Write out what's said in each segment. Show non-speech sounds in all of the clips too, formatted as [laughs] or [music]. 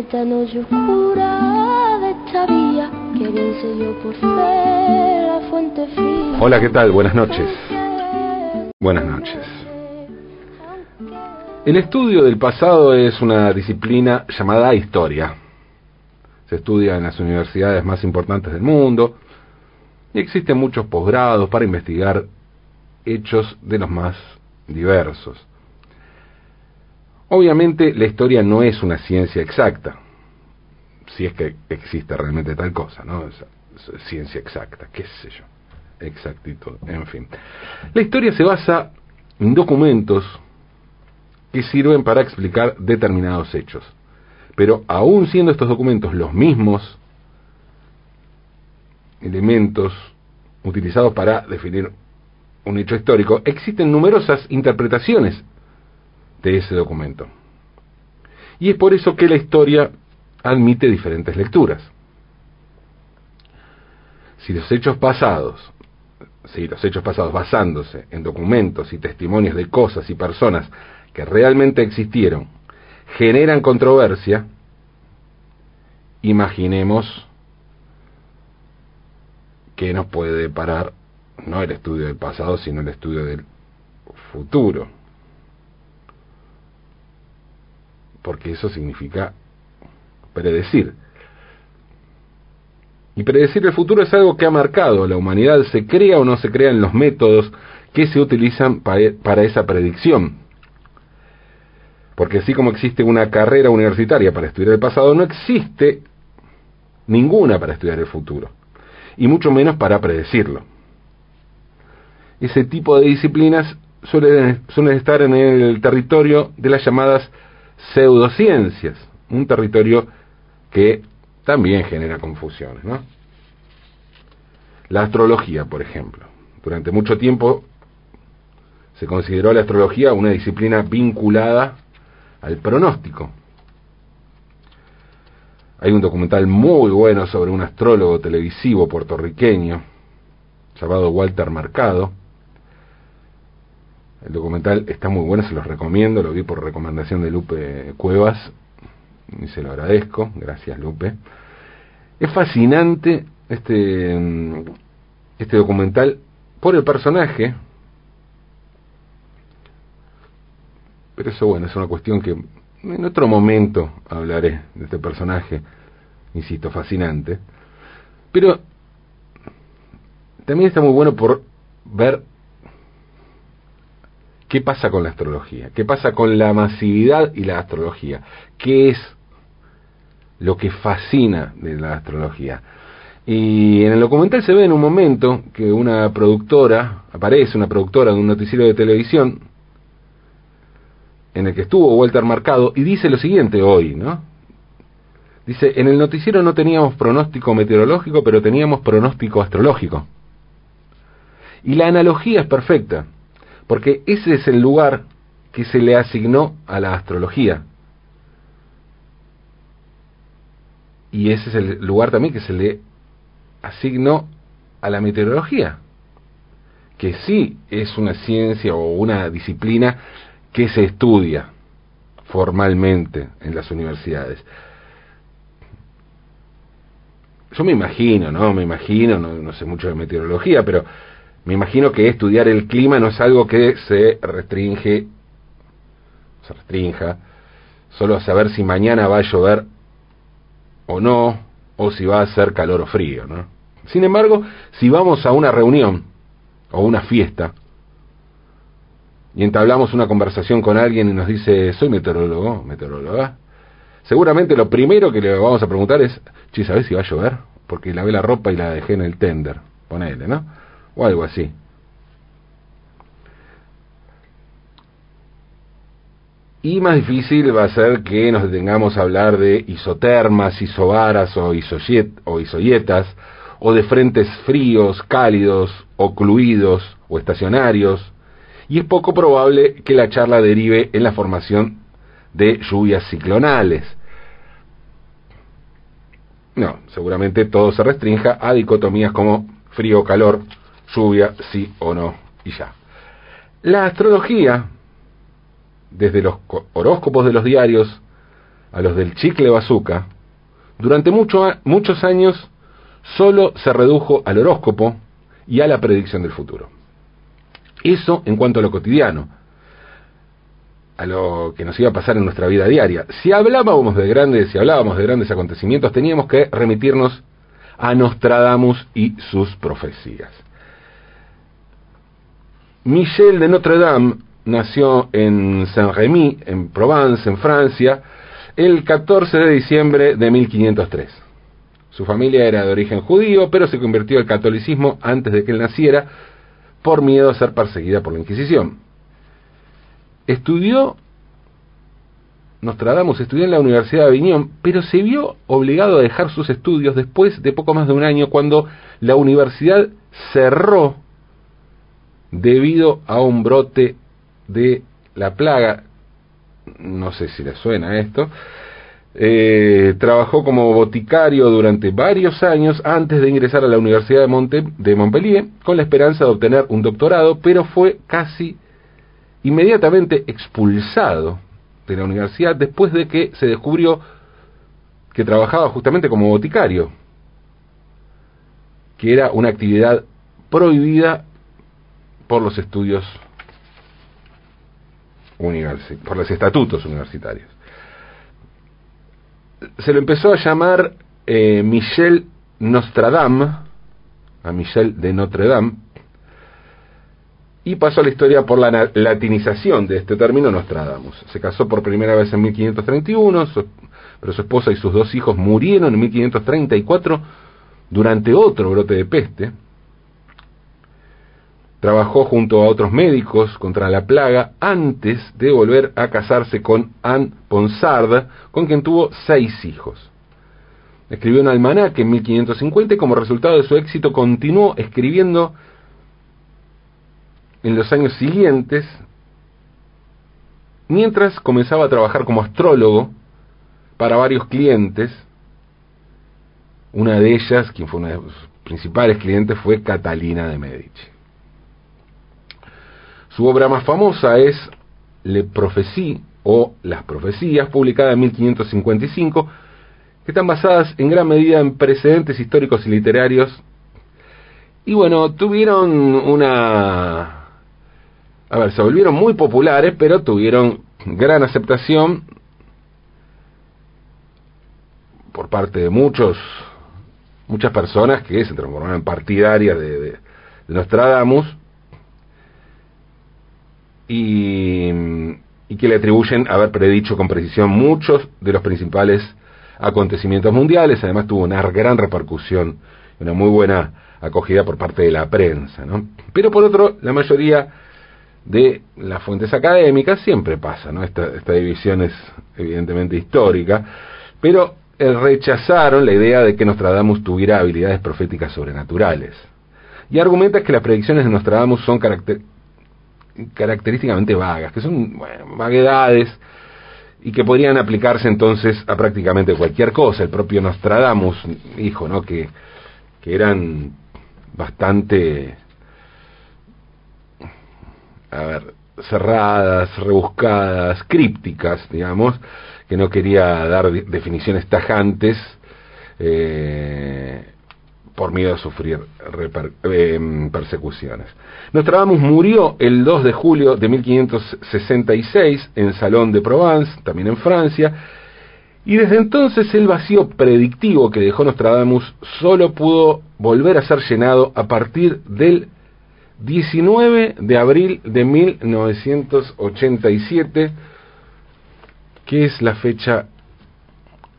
esta noche oscura de que por fe fuente. Hola, ¿qué tal? Buenas noches. Buenas noches. El estudio del pasado es una disciplina llamada historia. Se estudia en las universidades más importantes del mundo y existen muchos posgrados para investigar hechos de los más diversos. Obviamente la historia no es una ciencia exacta, si es que existe realmente tal cosa, ¿no? ciencia exacta, qué sé yo, exactitud, en fin. La historia se basa en documentos que sirven para explicar determinados hechos. Pero aún siendo estos documentos los mismos elementos utilizados para definir un hecho histórico, existen numerosas interpretaciones de ese documento. Y es por eso que la historia admite diferentes lecturas. Si los hechos pasados, si los hechos pasados basándose en documentos y testimonios de cosas y personas que realmente existieron generan controversia, imaginemos que nos puede parar no el estudio del pasado, sino el estudio del futuro. Porque eso significa predecir. Y predecir el futuro es algo que ha marcado la humanidad, se crea o no se crean los métodos que se utilizan para esa predicción. Porque así como existe una carrera universitaria para estudiar el pasado, no existe ninguna para estudiar el futuro, y mucho menos para predecirlo. Ese tipo de disciplinas suelen, suelen estar en el territorio de las llamadas pseudociencias, un territorio que también genera confusiones. ¿no? La astrología, por ejemplo. Durante mucho tiempo se consideró la astrología una disciplina vinculada al pronóstico. Hay un documental muy bueno sobre un astrólogo televisivo puertorriqueño llamado Walter Marcado. El documental está muy bueno, se los recomiendo, lo vi por recomendación de Lupe Cuevas y se lo agradezco, gracias Lupe. Es fascinante este, este documental por el personaje, pero eso bueno, es una cuestión que en otro momento hablaré de este personaje, insisto, fascinante. Pero también está muy bueno por ver qué pasa con la astrología, qué pasa con la masividad y la astrología, qué es lo que fascina de la astrología. Y en el documental se ve en un momento que una productora, aparece una productora de un noticiero de televisión, en el que estuvo Walter Marcado, y dice lo siguiente hoy, ¿no? Dice, en el noticiero no teníamos pronóstico meteorológico, pero teníamos pronóstico astrológico. Y la analogía es perfecta, porque ese es el lugar que se le asignó a la astrología. Y ese es el lugar también que se le asignó a la meteorología, que sí es una ciencia o una disciplina que se estudia formalmente en las universidades. Yo me imagino, ¿no? Me imagino, no, sé mucho de meteorología, pero me imagino que estudiar el clima no es algo que se restringe, se restrinja, solo a saber si mañana va a llover o no, o si va a ser calor o frío, ¿no? Sin embargo, si vamos a una reunión o una fiesta y entablamos una conversación con alguien y nos dice, soy meteorólogo, meteoróloga, seguramente lo primero que le vamos a preguntar es, ¿sabes si va a llover? Porque lavé la ropa y la dejé en el tender, ponele, ¿no? O algo así. Y más difícil va a ser que nos detengamos a hablar de isotermas, isobaras o, o isoyetas, o de frentes fríos, cálidos, o cluidos, o estacionarios, y es poco probable que la charla derive en la formación de lluvias ciclonales. No, seguramente todo se restrinja a dicotomías como frío-calor, lluvia, sí o no, y ya. La astrología desde los horóscopos de los diarios a los del chicle bazooka, durante muchos años solo se redujo al horóscopo y a la predicción del futuro. Eso en cuanto a lo cotidiano, a lo que nos iba a pasar en nuestra vida diaria. Si hablábamos de grandes, si hablábamos de grandes acontecimientos, teníamos que remitirnos a Nostradamus y sus profecías. Michel de Notre Dame nació en Saint-Rémy, en Provence, en Francia, el 14 de diciembre de 1503. Su familia era de origen judío, pero se convirtió al catolicismo antes de que él naciera por miedo a ser perseguida por la Inquisición. Estudió, Nostradamus estudió en la Universidad de Aviñón, pero se vio obligado a dejar sus estudios después de poco más de un año cuando la universidad cerró debido a un brote de la plaga, no sé si le suena esto, eh, trabajó como boticario durante varios años antes de ingresar a la Universidad de, Monte, de Montpellier con la esperanza de obtener un doctorado, pero fue casi inmediatamente expulsado de la universidad después de que se descubrió que trabajaba justamente como boticario, que era una actividad prohibida por los estudios por los estatutos universitarios se lo empezó a llamar eh, Michel Nostradam, a Michel de Notre Dame, y pasó a la historia por la latinización de este término Nostradamus. Se casó por primera vez en 1531, pero su esposa y sus dos hijos murieron en 1534 durante otro brote de peste. Trabajó junto a otros médicos contra la plaga antes de volver a casarse con Anne Ponsard, con quien tuvo seis hijos. Escribió un almanaque en 1550 y como resultado de su éxito continuó escribiendo en los años siguientes, mientras comenzaba a trabajar como astrólogo para varios clientes. Una de ellas, quien fue una de sus principales clientes, fue Catalina de Medici. Su obra más famosa es Le Prophétie o Las Profecías, publicada en 1555, que están basadas en gran medida en precedentes históricos y literarios. Y bueno, tuvieron una... A ver, se volvieron muy populares, pero tuvieron gran aceptación por parte de muchos muchas personas que se transformaron en partidarias de, de Nostradamus y, que le atribuyen haber predicho con precisión muchos de los principales acontecimientos mundiales. Además tuvo una gran repercusión, una muy buena acogida por parte de la prensa. ¿no? Pero por otro, la mayoría de las fuentes académicas siempre pasa, ¿no? Esta, esta división es evidentemente histórica, pero eh, rechazaron la idea de que Nostradamus tuviera habilidades proféticas sobrenaturales. Y argumenta que las predicciones de Nostradamus son caracter característicamente vagas, que son vaguedades y que podrían aplicarse entonces a prácticamente cualquier cosa. El propio Nostradamus dijo, ¿no? Que, que eran bastante, a ver, cerradas, rebuscadas, crípticas, digamos, que no quería dar definiciones tajantes. Eh, por miedo a sufrir eh, persecuciones. Nostradamus murió el 2 de julio de 1566 en Salón de Provence, también en Francia, y desde entonces el vacío predictivo que dejó Nostradamus solo pudo volver a ser llenado a partir del 19 de abril de 1987, que es la fecha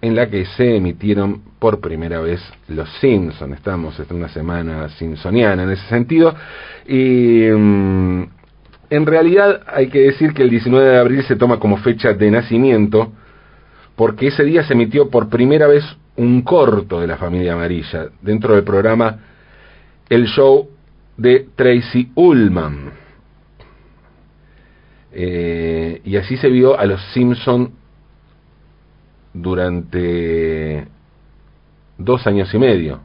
en la que se emitieron por primera vez Los Simpsons. Estamos en una semana simpsoniana en ese sentido. Y mm, en realidad hay que decir que el 19 de abril se toma como fecha de nacimiento porque ese día se emitió por primera vez un corto de la familia amarilla dentro del programa El Show de Tracy Ullman. Eh, y así se vio a los Simpson durante dos años y medio.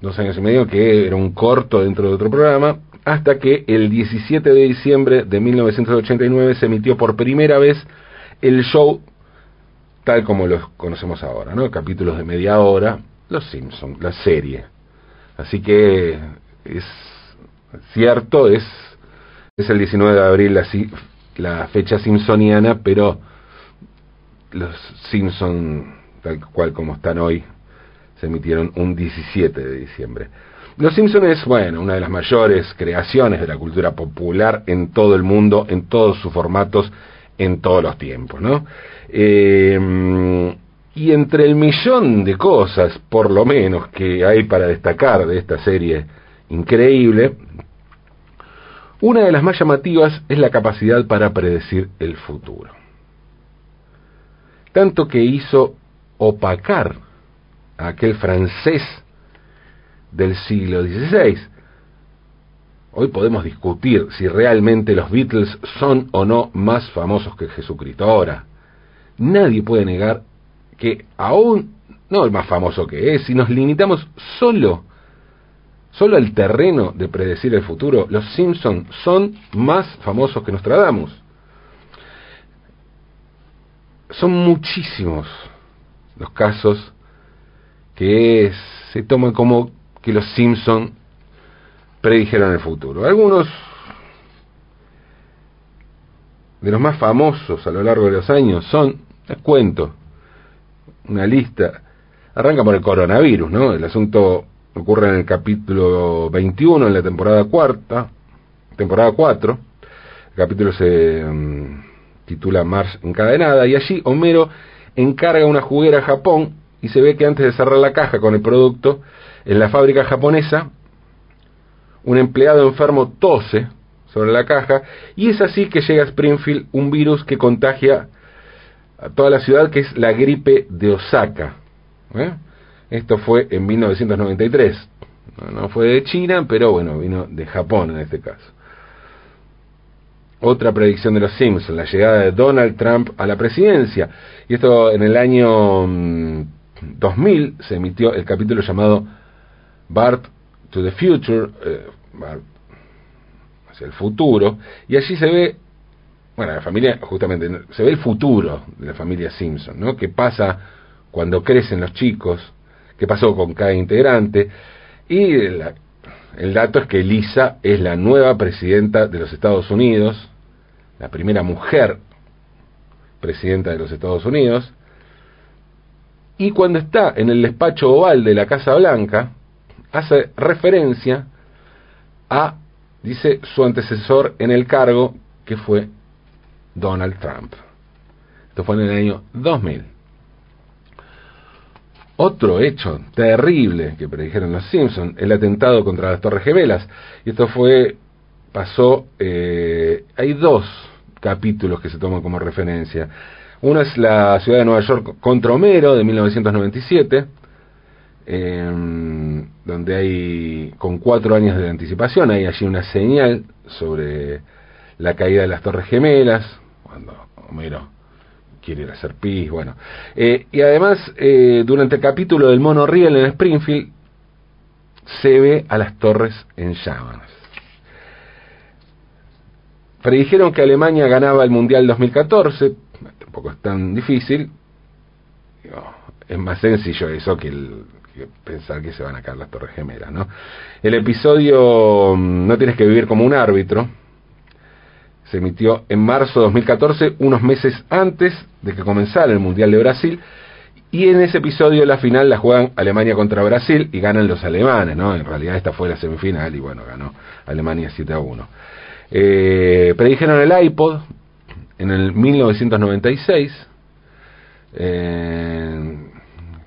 Dos años y medio que era un corto dentro de otro programa, hasta que el 17 de diciembre de 1989 se emitió por primera vez el show tal como lo conocemos ahora, ¿no? Capítulos de media hora, Los Simpsons, la serie. Así que es cierto, es, es el 19 de abril la, la fecha simpsoniana, pero los Simpson, tal cual como están hoy, se emitieron un 17 de diciembre. Los Simpsons es, bueno, una de las mayores creaciones de la cultura popular en todo el mundo, en todos sus formatos, en todos los tiempos, ¿no? Eh, y entre el millón de cosas, por lo menos, que hay para destacar de esta serie increíble, una de las más llamativas es la capacidad para predecir el futuro. Tanto que hizo opacar a aquel francés del siglo XVI. Hoy podemos discutir si realmente los Beatles son o no más famosos que Jesucristo. Ahora, nadie puede negar que aún, no el más famoso que es, si nos limitamos solo, solo al terreno de predecir el futuro, los Simpsons son más famosos que Nostradamus. Son muchísimos los casos que se toman como que los Simpson predijeron el futuro. Algunos de los más famosos a lo largo de los años son, les cuento, una lista. Arranca por el coronavirus, ¿no? El asunto ocurre en el capítulo 21, en la temporada cuarta, temporada 4. El capítulo se mm, titula Mars encadenada y allí Homero encarga una juguera a Japón y se ve que antes de cerrar la caja con el producto, en la fábrica japonesa, un empleado enfermo tose sobre la caja y es así que llega a Springfield un virus que contagia a toda la ciudad, que es la gripe de Osaka. ¿eh? Esto fue en 1993. No, fue de China, pero bueno, vino de Japón en este caso. Otra predicción de los Simpsons, la llegada de Donald Trump a la presidencia. Y esto en el año 2000 mm, se emitió el capítulo llamado Bart to the Future, eh, hacia el futuro, y allí se ve bueno, la familia, justamente, se ve el futuro de la familia Simpson, ¿no? ¿Qué pasa cuando crecen los chicos? ¿Qué pasó con cada integrante? Y el dato es que Lisa es la nueva presidenta de los Estados Unidos, la primera mujer presidenta de los Estados Unidos, y cuando está en el despacho oval de la Casa Blanca, hace referencia a, dice, su antecesor en el cargo, que fue Donald Trump. Esto fue en el año 2000. Otro hecho terrible que predijeron los Simpsons, el atentado contra las Torres Gemelas. Y esto fue, pasó, eh, hay dos capítulos que se toman como referencia. Uno es la ciudad de Nueva York contra Homero de 1997, em, donde hay, con cuatro años de anticipación, hay allí una señal sobre la caída de las Torres Gemelas, cuando Homero quiere ir a hacer pis, bueno. Eh, y además, eh, durante el capítulo del monorriel en Springfield, se ve a las torres en llamas. Predijeron que Alemania ganaba el Mundial 2014, tampoco es tan difícil, es más sencillo eso que, que, pensar que se van a caer las torres gemelas, ¿no? El episodio mm, No tienes que vivir como un árbitro, se emitió en marzo de 2014, unos meses antes de que comenzara el Mundial de Brasil, y en ese episodio la final la juegan Alemania contra Brasil y ganan los alemanes, ¿no? En realidad esta fue la semifinal y bueno, ganó Alemania 7 a 1. Eh, predijeron el iPod en el 1996. Eh,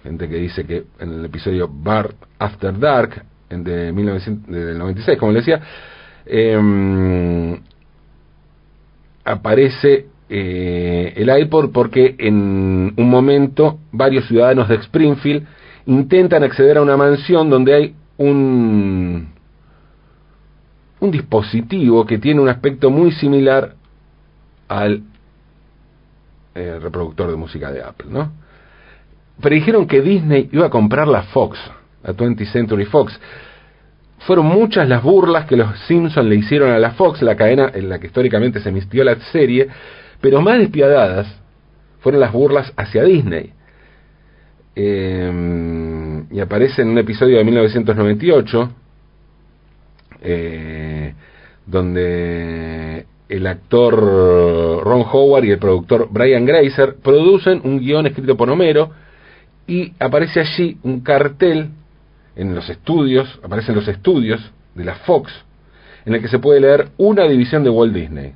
gente que dice que en el episodio Bar After Dark de 1996, como le decía, eh, aparece eh, el iPod porque en un momento varios ciudadanos de Springfield intentan acceder a una mansión donde hay un, un dispositivo que tiene un aspecto muy similar al eh, reproductor de música de Apple, ¿no? Pero dijeron que Disney iba a comprar la Fox, la 20th Century Fox fueron muchas las burlas que los Simpsons le hicieron a la Fox, la cadena en la que históricamente se emitió la serie, pero más despiadadas fueron las burlas hacia Disney. Em, y aparece en un episodio de 1998, eh, donde el actor Ron Howard y el productor Brian Grazer producen un guion escrito por Homero y aparece allí un cartel en los estudios, aparecen los estudios de la Fox, en el que se puede leer una división de Walt Disney.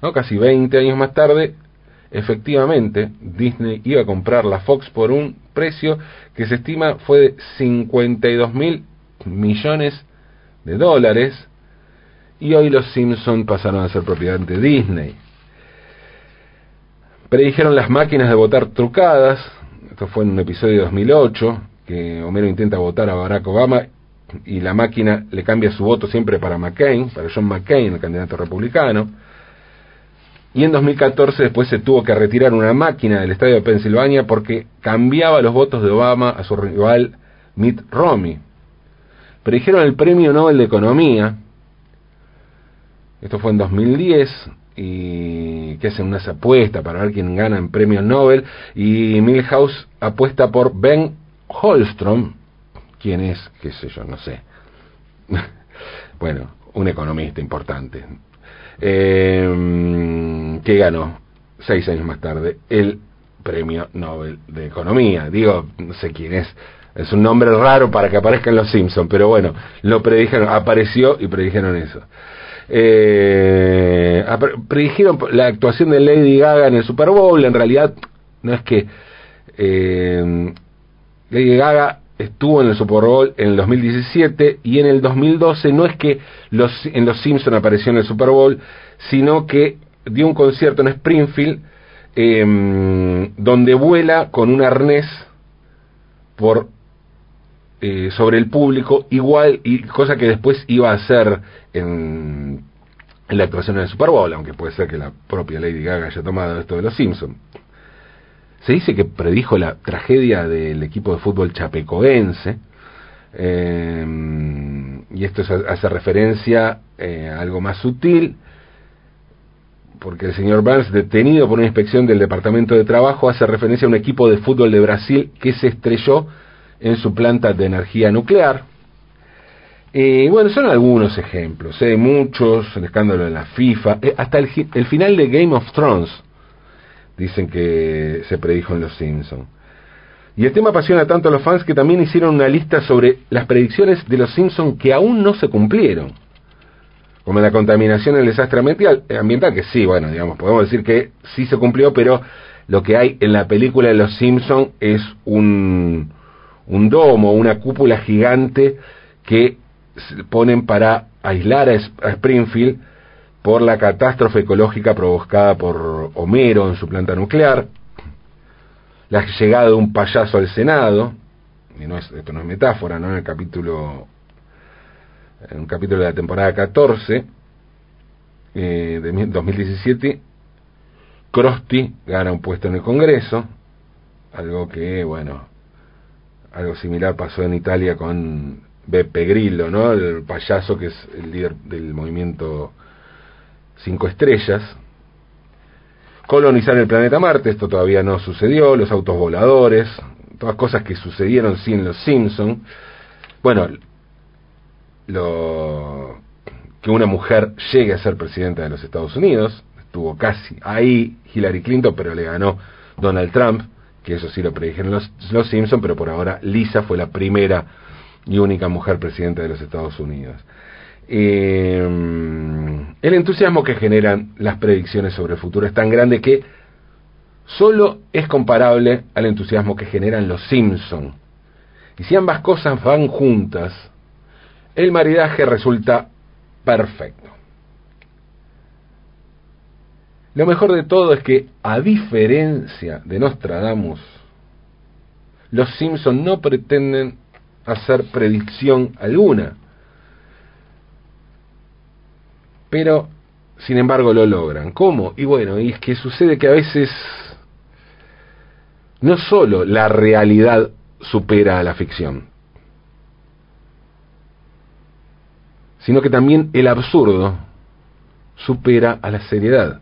¿no? Casi 20 años más tarde, efectivamente, Disney iba a comprar la Fox por un precio que se estima fue de 52 mil millones de dólares, y hoy los Simpson pasaron a ser propiedad de Disney. Predijeron las máquinas de votar trucadas, esto fue en un episodio de 2008, que Homero intenta votar a Barack Obama y la máquina le cambia su voto siempre para McCain, para John McCain, el candidato republicano. Y en 2014 después se tuvo que retirar una máquina del estadio de Pensilvania porque cambiaba los votos de Obama a su rival Mitt Romney. Predijeron el premio Nobel de Economía, esto fue en 2010 y que hacen unas apuestas para ver quién gana en premios Nobel y Milhouse apuesta por Ben Holstrom, quién es, qué sé yo, no sé. [laughs] bueno, un economista importante, eh, que ganó seis años más tarde el premio Nobel de Economía. Digo, no sé quién es, es un nombre raro para que aparezca en Los Simpsons, pero bueno, lo predijeron, apareció y predijeron eso. Eh, predijeron la actuación de Lady Gaga en el Super Bowl, en realidad no es que eh, Lady Gaga estuvo en el Super Bowl en el 2017 y en el 2012 no es que en Los Simpson apareció en el Super Bowl, sino que dio un concierto en Springfield em, donde vuela con un arnés por eh, sobre el público, igual, y cosa que después iba a hacer en, la actuación en el Super Bowl, aunque puede ser que la propia Lady Gaga haya tomado esto de los Simpsons. Se dice que predijo la tragedia del equipo de fútbol chapecoense, eh, y esto hace referencia eh, a algo más sutil, porque el señor Burns, detenido por una inspección del Departamento de Trabajo, hace referencia a un equipo de fútbol de Brasil que se estrelló en su planta de energía nuclear. Y bueno, son algunos ejemplos, hay muchos, el escándalo de la FIFA, eh, hasta el, final de Game of Thrones, dicen que se predijo en Los Simpsons. Y el tema apasiona tanto a los fans que también hicieron una lista sobre las predicciones de Los Simpsons que aún no se cumplieron. Como la contaminación el desastre ambiental, eh, ambiental, que sí, bueno, digamos, podemos decir que sí se cumplió, pero lo que hay en la película de Los Simpsons es un, un domo, una cúpula gigante que ponen para aislar a Springfield por la catástrofe ecológica provocada por Homero en su planta nuclear, la llegada de un payaso al Senado, y no es, esto no es metáfora, ¿no? En el capítulo, en un capítulo de la temporada 14 eh, de 2017, Krusty gana un puesto en el Congreso, algo que, bueno, algo similar pasó en Italia con Beppe Grillo, ¿no? El payaso que es el líder del movimiento Cinco Estrellas. Colonizar el planeta Marte, esto todavía no sucedió, los autos voladores, todas cosas que sucedieron sin los Simpson. Bueno, que una mujer llegue a ser presidenta de los Estados Unidos, estuvo casi ahí Hillary Clinton, pero le ganó Donald Trump que eso sí lo predijeron los, los Simpson, pero por ahora Lisa fue la primera y única mujer presidenta de los Estados Unidos. Eh, el entusiasmo que generan las predicciones sobre el futuro es tan grande que solo es comparable al entusiasmo que generan los Simpson. Y si ambas cosas van juntas, el maridaje resulta perfecto. Lo mejor de todo es que, a diferencia de Nostradamus, los Simpson no pretenden hacer predicción alguna. Pero, sin embargo, lo logran. ¿Cómo? Y bueno, y es que sucede que a veces no solo la realidad supera a la ficción, sino que también el absurdo supera a la seriedad.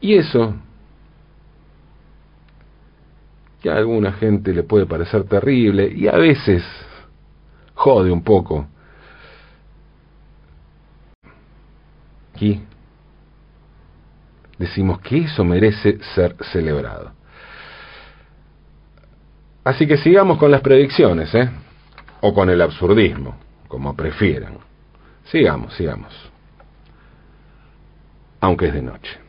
Y eso que a alguna gente le puede parecer terrible y a veces jode un poco. Aquí decimos que eso merece ser celebrado. Así que sigamos con las predicciones, ¿eh? O con el absurdismo, como prefieran. Sigamos, sigamos. Aunque es de noche.